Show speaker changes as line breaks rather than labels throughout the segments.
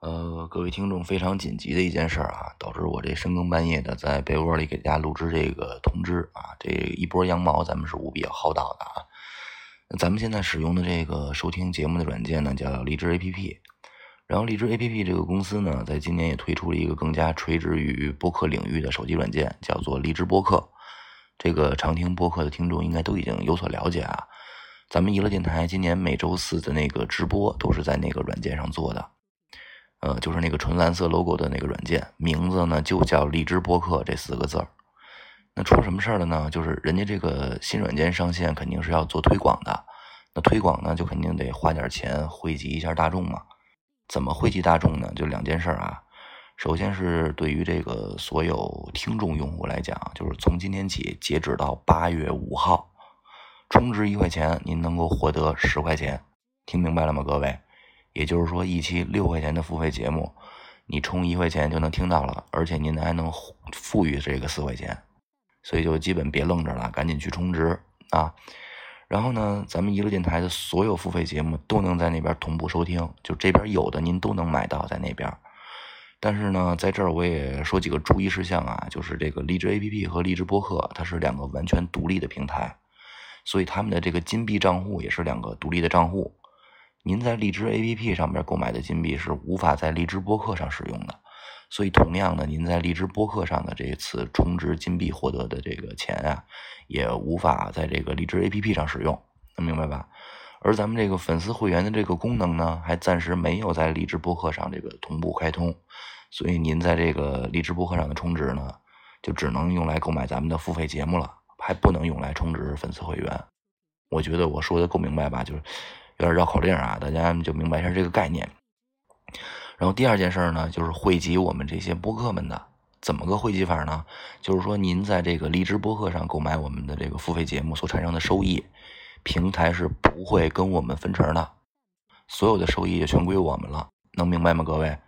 呃，各位听众，非常紧急的一件事儿啊，导致我这深更半夜的在被窝里给大家录制这个通知啊，这一波羊毛咱们是无比好到的啊。咱们现在使用的这个收听节目的软件呢，叫荔枝 APP。然后荔枝 APP 这个公司呢，在今年也推出了一个更加垂直于播客领域的手机软件，叫做荔枝播客。这个常听播客的听众应该都已经有所了解啊。咱们娱乐电台今年每周四的那个直播都是在那个软件上做的。呃，就是那个纯蓝色 logo 的那个软件，名字呢就叫荔枝播客这四个字儿。那出什么事儿了呢？就是人家这个新软件上线肯定是要做推广的，那推广呢就肯定得花点钱汇集一下大众嘛。怎么汇集大众呢？就两件事啊。首先是对于这个所有听众用户来讲，就是从今天起截止到八月五号，充值一块钱您能够获得十块钱，听明白了吗，各位？也就是说，一期六块钱的付费节目，你充一块钱就能听到了，而且您还能富裕这个四块钱，所以就基本别愣着了，赶紧去充值啊！然后呢，咱们娱乐电台的所有付费节目都能在那边同步收听，就这边有的您都能买到在那边。但是呢，在这儿我也说几个注意事项啊，就是这个荔枝 APP 和荔枝播客它是两个完全独立的平台，所以他们的这个金币账户也是两个独立的账户。您在荔枝 APP 上面购买的金币是无法在荔枝播客上使用的，所以同样的，您在荔枝播客上的这次充值金币获得的这个钱啊，也无法在这个荔枝 APP 上使用，能明白吧？而咱们这个粉丝会员的这个功能呢，还暂时没有在荔枝播客上这个同步开通，所以您在这个荔枝播客上的充值呢，就只能用来购买咱们的付费节目了，还不能用来充值粉丝会员。我觉得我说的够明白吧？就是。有点绕口令啊，大家就明白一下这个概念。然后第二件事呢，就是汇集我们这些播客们的，怎么个汇集法呢？就是说，您在这个荔枝播客上购买我们的这个付费节目所产生的收益，平台是不会跟我们分成的，所有的收益就全归我们了，能明白吗，各位？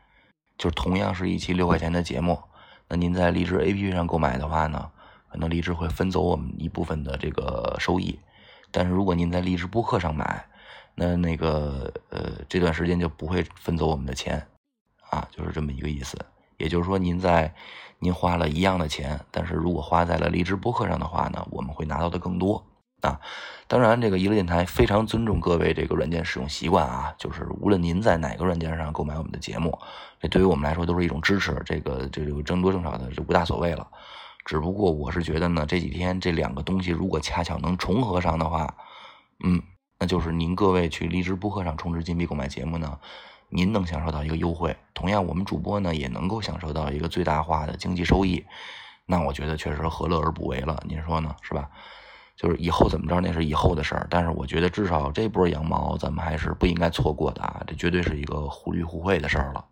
就是同样是一期六块钱的节目，那您在荔枝 APP 上购买的话呢，可能荔枝会分走我们一部分的这个收益，但是如果您在荔枝播客上买，那那个呃，这段时间就不会分走我们的钱，啊，就是这么一个意思。也就是说，您在您花了一样的钱，但是如果花在了荔枝播客上的话呢，我们会拿到的更多啊。当然，这个娱乐电台非常尊重各位这个软件使用习惯啊，就是无论您在哪个软件上购买我们的节目，这对于我们来说都是一种支持。这个这个挣多挣少的就无大所谓了。只不过我是觉得呢，这几天这两个东西如果恰巧能重合上的话，嗯。那就是您各位去荔枝播客上充值金币购买节目呢，您能享受到一个优惠，同样我们主播呢也能够享受到一个最大化的经济收益，那我觉得确实何乐而不为了，您说呢？是吧？就是以后怎么着那是以后的事儿，但是我觉得至少这波羊毛咱们还是不应该错过的啊，这绝对是一个互利互惠的事儿了。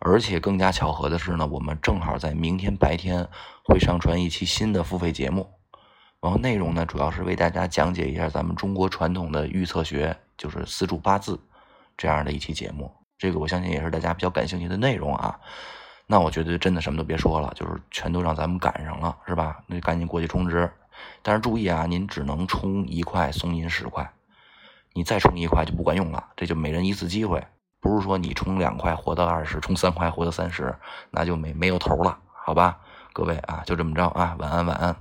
而且更加巧合的是呢，我们正好在明天白天会上传一期新的付费节目。然后内容呢，主要是为大家讲解一下咱们中国传统的预测学，就是四柱八字这样的一期节目。这个我相信也是大家比较感兴趣的内容啊。那我觉得真的什么都别说了，就是全都让咱们赶上了，是吧？那就赶紧过去充值。但是注意啊，您只能充一块送您十块，你再充一块就不管用了。这就每人一次机会，不是说你充两块活到二十，充三块活到三十，那就没没有头了，好吧？各位啊，就这么着啊，晚安晚安。